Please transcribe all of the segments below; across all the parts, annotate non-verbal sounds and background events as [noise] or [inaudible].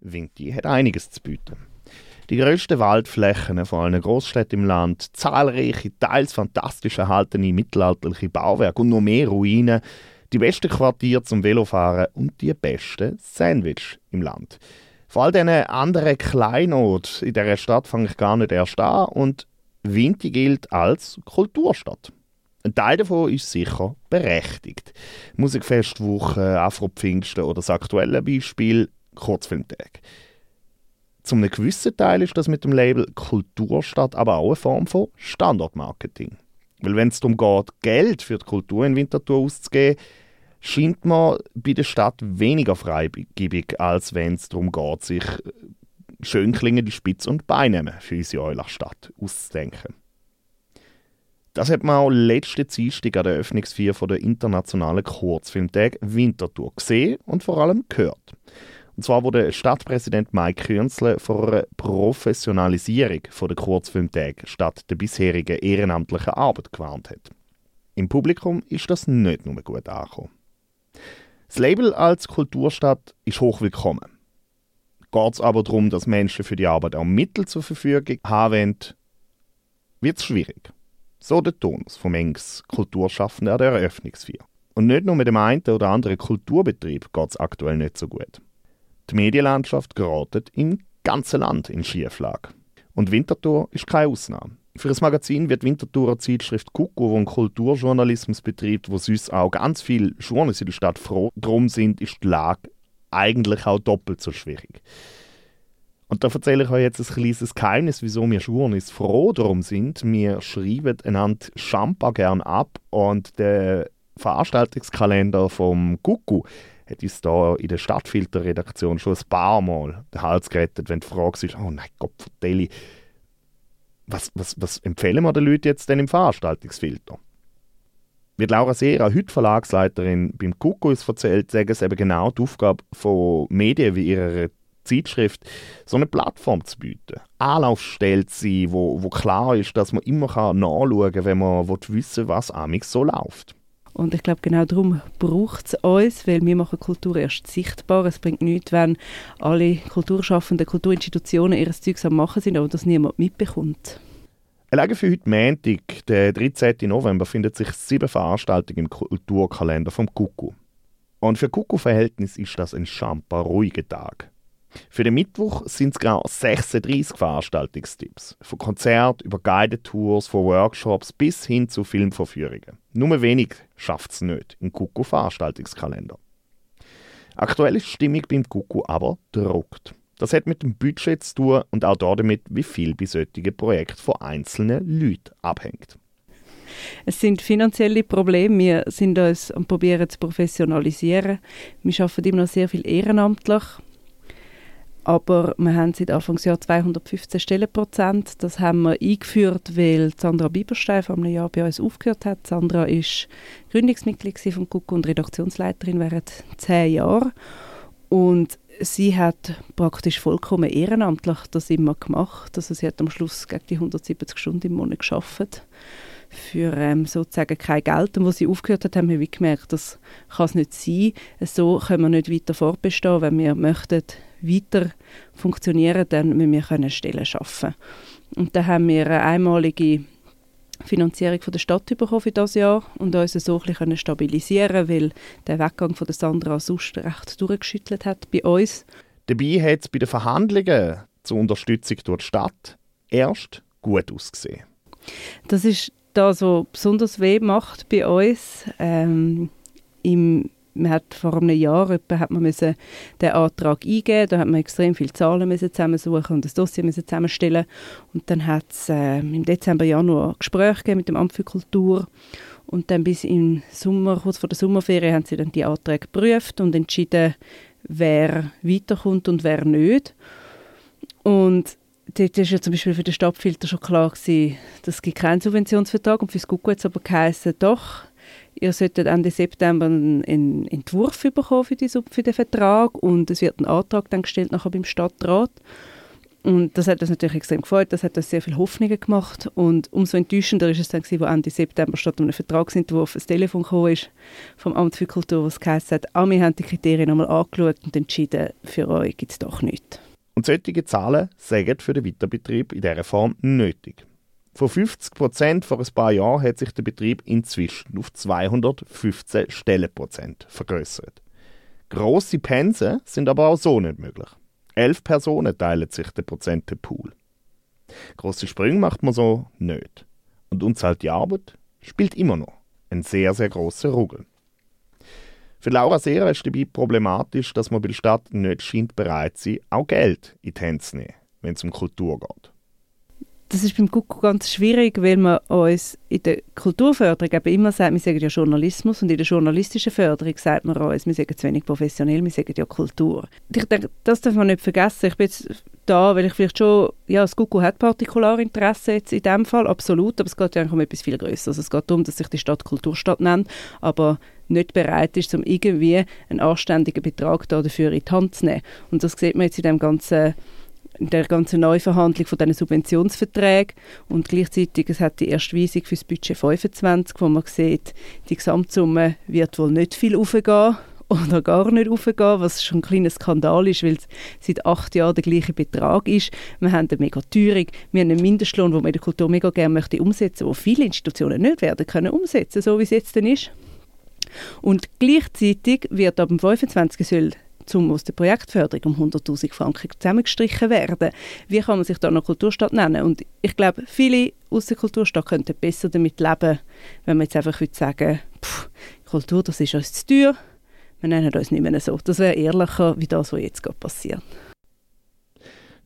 Vinti hat einiges zu bieten. Die grössten Waldflächen vor allen Großstädten im Land, zahlreiche, teils fantastisch erhaltene mittelalterliche Bauwerke und noch mehr Ruinen, die besten Quartiere zum Velofahren und die besten Sandwich im Land. Vor all diesen anderen Kleinoten in dieser Stadt fange ich gar nicht erst an und Vinti gilt als Kulturstadt. Ein Teil davon ist sicher berechtigt. Musikfestwoche, Afro-Pfingsten oder das aktuelle Beispiel Kurzfilmtag. Zum einem gewissen Teil ist das mit dem Label Kulturstadt aber auch eine Form von Standortmarketing. Weil wenn es darum geht, Geld für die Kultur in Winterthur auszugeben, scheint man bei der Stadt weniger freigebig, als wenn es darum geht, sich schön klingende Spitz und Beine für unsere Eulachstadt auszudenken. Das hat man auch letzte Dienstag an der Eröffnungsfeier der internationalen Kurzfilmtag Winterthur gesehen und vor allem gehört. Und zwar wurde Stadtpräsident Mike Künzle vor einer Professionalisierung der Kurzfilmtage statt der bisherigen ehrenamtlichen Arbeit gewarnt hat. Im Publikum ist das nicht nur gut angekommen. Das Label als Kulturstadt ist hochwillkommen. Geht es aber darum, dass Menschen für die Arbeit auch Mittel zur Verfügung haben wird es schwierig. So der Tonus vom Engs Kulturschaffenden an der Eröffnungsfeier. Und nicht nur mit dem einen oder anderen Kulturbetrieb geht es aktuell nicht so gut. Die Medienlandschaft gerät im ganzen Land in Schieflage. Und Winterthur ist keine Ausnahme. Für das Magazin wird Winterthurer Zeitschrift Kuku, wo ein Kulturjournalismus betreibt, wo sonst auch ganz viele Journalisten in der Stadt froh drum sind, ist die Lage eigentlich auch doppelt so schwierig. Und da erzähle ich euch jetzt ein kleines Geheimnis, wieso wir Journalisten froh darum sind. Wir schreiben einander Champa gern ab und der Veranstaltungskalender vom Kuku hat uns da in der Stadtfilterredaktion schon ein paar Mal den Hals gerettet, wenn die Frage ist, oh nein, Gott, Deli, was, was, was empfehlen wir den Leuten jetzt denn im Veranstaltungsfilter? Wie Laura Sera, heute Verlagsleiterin beim Kuckuck, erzählt, sagen es eben genau die Aufgabe von Medien wie ihrer Zeitschrift, so eine Plattform zu bieten. Anlaufstelle zu sein, wo, wo klar ist, dass man immer nachschauen kann, wenn man wissen will, was amix so läuft. Und ich glaube, genau darum braucht es uns, weil wir machen Kultur erst sichtbar. Es bringt nichts, wenn alle Kulturschaffenden, Kulturinstitutionen ihres Zeugs am machen sind, aber das niemand mitbekommt. Allein für heute Montag, den 13. November, findet sich sieben Veranstaltungen im Kulturkalender vom Kuku. Und für Kuku-Verhältnis ist das ein schamper ruhiger Tag. Für den Mittwoch sind es genau 36 Veranstaltungstipps. Von Konzerten über Guided Tours, von Workshops bis hin zu Filmvorführungen. Nur wenig schafft es nicht im Kuku Veranstaltungskalender. Aktuell ist die Stimmung beim Kuku aber druckt. Das hat mit dem Budget zu tun und auch damit, wie viel bei solchen Projekten von einzelnen Leuten abhängt. Es sind finanzielle Probleme. Wir sind uns am probieren zu professionalisieren. Wir arbeiten immer noch sehr viel ehrenamtlich. Aber wir haben seit Anfangsjahr 215 Stellenprozent. Das haben wir eingeführt, weil Sandra Bieberstein vor einem Jahr bei uns aufgehört hat. Sandra ist Gründungsmitglied von KUK und Redaktionsleiterin während zehn Jahren. Und sie hat praktisch vollkommen ehrenamtlich das immer gemacht. Also sie hat am Schluss gegen die 170 Stunden im Monat geschafft für ähm, sozusagen kein Geld. Und als sie aufgehört hat, haben wir gemerkt, das kann es nicht sein. So können wir nicht weiter fortbestehen. Wenn wir möchten weiter funktionieren, dann müssen wir können Stellen schaffen. Und da haben wir eine einmalige Finanzierung von der Stadt bekommen für das Jahr und uns so ein bisschen stabilisieren weil der Weggang von der Sandra sonst recht durchgeschüttelt hat bei uns. Dabei hat es bei den Verhandlungen zur Unterstützung durch die Stadt erst gut ausgesehen. Das ist das, was besonders weh macht bei uns. Ähm, im man hat vor einem Jahr etwa, hat man müssen den Antrag eingeben da hat man extrem viele Zahlen müssen zusammensuchen und das Dossier müssen zusammenstellen und dann hat es äh, im Dezember, Januar Gespräche mit dem Amt für Kultur und dann bis im Sommer, kurz vor der Sommerferien, haben sie dann die Anträge geprüft und entschieden, wer weiterkommt und wer nicht. Und dort war ja zum Beispiel für den Stadtfilter schon klar dass es keinen Subventionsvertrag und für das Gucku hat es aber geheißen, doch, ihr solltet Ende September einen, Entwurf bekommen für, die, für den Vertrag und es wird ein Antrag dann gestellt nachher beim Stadtrat. Und das hat uns natürlich extrem gefreut, das hat uns sehr viel Hoffnungen gemacht und umso enttäuschender ist es dann gewesen, wo Ende September statt einem Vertragsentwurf ein Telefon gekommen ist vom Amt für Kultur, was geheißen hat, ah, wir haben die Kriterien einmal angeschaut und entschieden, für euch gibt es doch nichts. Und solche Zahlen sagen für den Weiterbetrieb in dieser Form nötig. Von 50 Prozent vor ein paar Jahren hat sich der Betrieb inzwischen auf 215 Stellenprozent vergrößert. Grosse Pensen sind aber auch so nicht möglich. Elf Personen teilen sich den Prozentepool. Grosse Sprünge macht man so nicht. Und unzahlte Arbeit spielt immer noch ein sehr, sehr großer Ruggel. Für Laura Serer ist dabei problematisch, dass man bei der Stadt nicht scheint bereit sein, auch Geld in die Hände zu nehmen, wenn es um Kultur geht. Das ist beim Kuckuck ganz schwierig, weil man uns in der Kulturförderung eben immer sagt, wir sagen ja Journalismus und in der journalistischen Förderung sagt man uns, wir sagen zu wenig professionell, wir sagen ja Kultur. Ich denke, das darf man nicht vergessen. Ich bin jetzt da, weil ich vielleicht schon, ja, das Kuckuck hat Partikularinteresse jetzt in dem Fall, absolut, aber es geht ja eigentlich um etwas viel Größeres. Also es geht darum, dass sich die Stadt Kulturstadt nennt, aber nicht bereit ist, um irgendwie einen anständigen Betrag dafür in die Hand zu nehmen. Und das sieht man jetzt in dem ganzen der ganzen Neuverhandlung von diesen Subventionsverträgen und gleichzeitig es hat die erste Weisung für das Budget 25, wo man sieht, die Gesamtsumme wird wohl nicht viel aufgehen [laughs] oder gar nicht aufgehen, was schon ein kleiner Skandal ist, weil es seit acht Jahren der gleiche Betrag ist. Wir haben eine mega Teuerung, wir haben einen Mindestlohn, den man in der Kultur mega gerne möchte umsetzen, wo viele Institutionen nicht werden können umsetzen, so wie es jetzt dann ist. Und gleichzeitig wird ab dem 25. soll zum aus der Projektförderung um 100'000 Franken zusammengestrichen werden. Wie kann man sich da noch Kulturstadt nennen? Und ich glaube, viele aus der Kulturstadt könnten besser damit leben, wenn man jetzt einfach würde sagen, pff, Kultur, das ist uns zu teuer, wir nennen uns nicht mehr so. Das wäre ehrlicher, wie das, was jetzt gerade passiert.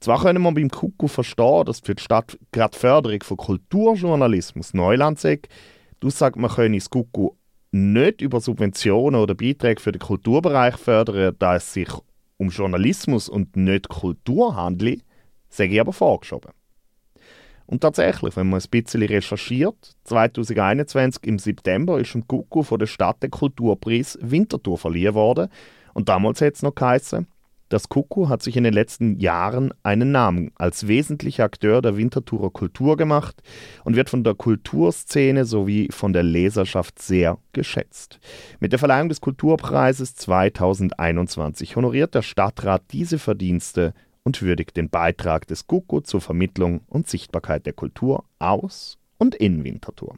Zwar können wir beim Kuckuck verstehen, dass für die Stadt gerade die Förderung von Kulturjournalismus Neuland sagt, du sagst, man könne das Kuckuck nicht über Subventionen oder Beiträge für den Kulturbereich fördern, da es sich um Journalismus und nicht Kultur handelt, sage ich aber vorgeschoben. Und tatsächlich, wenn man ein bisschen recherchiert, 2021 im September ist dem Kuckuck von der Stadt der Kulturpreis Winterthur verliehen worden. Und damals hat es noch geheißen, das Kuckuck hat sich in den letzten Jahren einen Namen als wesentlicher Akteur der Winterthurer Kultur gemacht und wird von der Kulturszene sowie von der Leserschaft sehr geschätzt. Mit der Verleihung des Kulturpreises 2021 honoriert der Stadtrat diese Verdienste und würdigt den Beitrag des Kuckuck zur Vermittlung und Sichtbarkeit der Kultur aus und in Winterthur.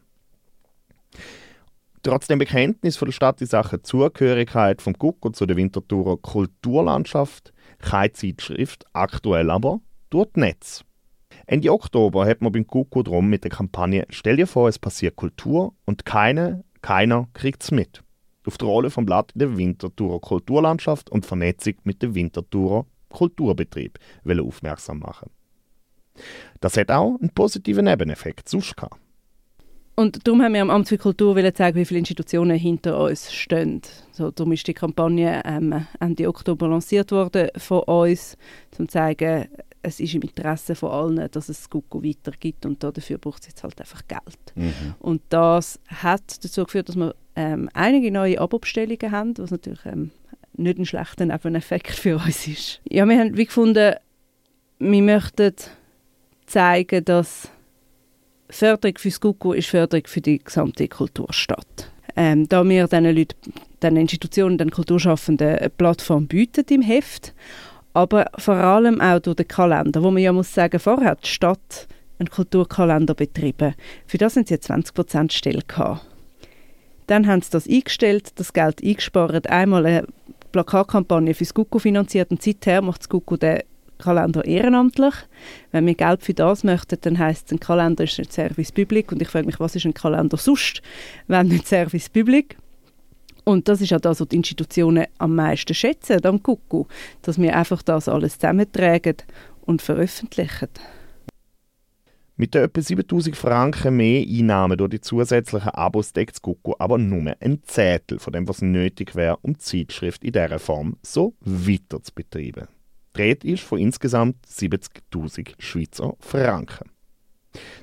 Trotz dem Bekenntnis von der Stadt in Sachen Zugehörigkeit vom Gucko zu der Winterthurer Kulturlandschaft keine Zeitschrift, aktuell aber durch das Netz. Ende Oktober hat man beim Gucko drum mit der Kampagne Stell dir vor, es passiert Kultur und keine, keiner kriegt's mit. Auf die Rolle vom Blatt in der Winterthurer Kulturlandschaft und Vernetzung mit dem Winterthurer Kulturbetrieb aufmerksam machen. Das hat auch einen positiven Nebeneffekt sonst. Und darum haben wir am Amt für Kultur zeigen, wie viele Institutionen hinter uns stehen. So, darum ist die Kampagne ähm, Ende Oktober lanciert worden von uns, um zu zeigen, es ist im Interesse von allen, dass es Google weitergibt und dafür braucht es jetzt halt einfach Geld. Mhm. Und das hat dazu geführt, dass wir ähm, einige neue Abo-Bestellungen haben, was natürlich ähm, nicht ein schlechter Nebeneffekt für uns ist. Ja, wir haben wie gefunden, wir möchten zeigen, dass Förderung fürs Gugu ist Förderung für die gesamte Kulturstadt. Ähm, da wir diesen Leuten, diesen Institutionen, den Kulturschaffenden eine Plattform bieten im Heft, aber vor allem auch durch den Kalender, wo man ja muss sagen, vorher hat die Stadt einen Kulturkalender betrieben. Für das sind sie 20% Stelle gehabt. Dann haben sie das eingestellt, das Geld eingespart, einmal eine Plakatkampagne für das Gugu finanziert und seither macht das Gugu den Kalender ehrenamtlich. Wenn wir Geld für das möchten, dann heisst es, ein Kalender ist nicht Service Public und ich frage mich, was ist ein Kalender sonst, wenn nicht Service Public? Und das ist auch das, was die Institutionen am meisten schätzen am Kuckuck, dass wir einfach das alles zusammentragen und veröffentlichen. Mit den etwa 7000 Franken mehr Einnahmen durch die zusätzlichen Abos deckt das Kuckuck aber nur ein Zettel von dem, was nötig wäre, um die Zeitschrift in dieser Form so weiter zu betreiben. Die ist von insgesamt 70.000 Schweizer Franken.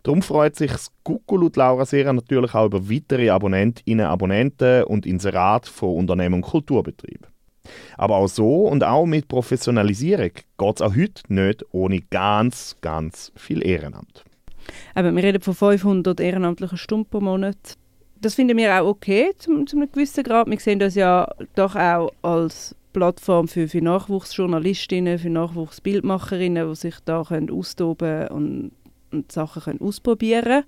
Darum freut sich das laut Laura Sera natürlich auch über weitere Abonnentinnen, Abonnenten und Inserat von Unternehmen und Kulturbetrieben. Aber auch so und auch mit Professionalisierung geht es auch heute nicht ohne ganz, ganz viel Ehrenamt. Aber wir reden von 500 ehrenamtlichen Stunden pro Monat. Das finden wir auch okay, zum einem gewissen Grad. Wir sehen das ja doch auch als Plattform für, für Nachwuchsjournalistinnen, für Nachwuchsbildmacherinnen, die sich da können austoben und, und Sachen können ausprobieren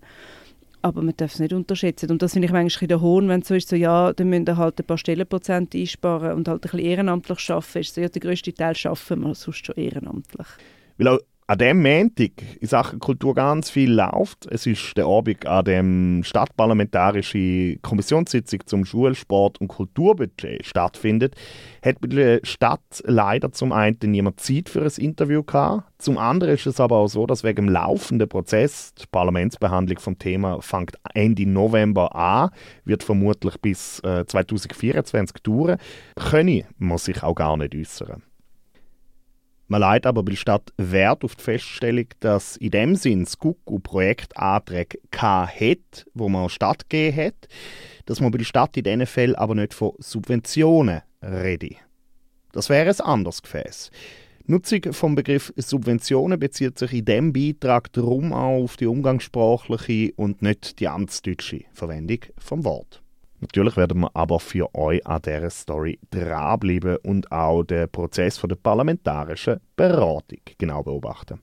aber man darf es nicht unterschätzen. Und das finde ich manchmal der Hohn, wenn es so ist, so, ja, dann müssen wir halt ein paar Stellenprozente einsparen und halt ein bisschen ehrenamtlich arbeiten. Ist so, ja, der grösste Teil schaffen wir sonst schon ehrenamtlich. Weil auch an diesem Montag in Sachen Kultur ganz viel läuft. Es ist der Abend an dem stadtparlamentarischen Kommissionssitzung zum Schulsport- und Kulturbudget stattfindet, hat bei der Stadt leider zum einen niemand Zeit für ein Interview gehabt. Zum anderen ist es aber auch so, dass wegen dem laufenden Prozess die Parlamentsbehandlung vom Thema fängt Ende November an, wird vermutlich bis äh, 2024 dauern, können man sich auch gar nicht äußern. Man leitet aber bei der Stadt Wert auf die Feststellung, dass in dem Sinn das GUKU Projektanträge hat, wo man stattgegeben hat, dass man bei der Stadt in diesen Fällen aber nicht von Subventionen rede. Das wäre ein anderes Gefäß. Nutzung vom Begriff Subventionen bezieht sich in diesem Beitrag darum auch auf die umgangssprachliche und nicht die amtsdeutsche Verwendung vom Wort. Natürlich werden wir aber für euch an dieser Story dranbleiben und auch den Prozess der parlamentarischen Beratung genau beobachten.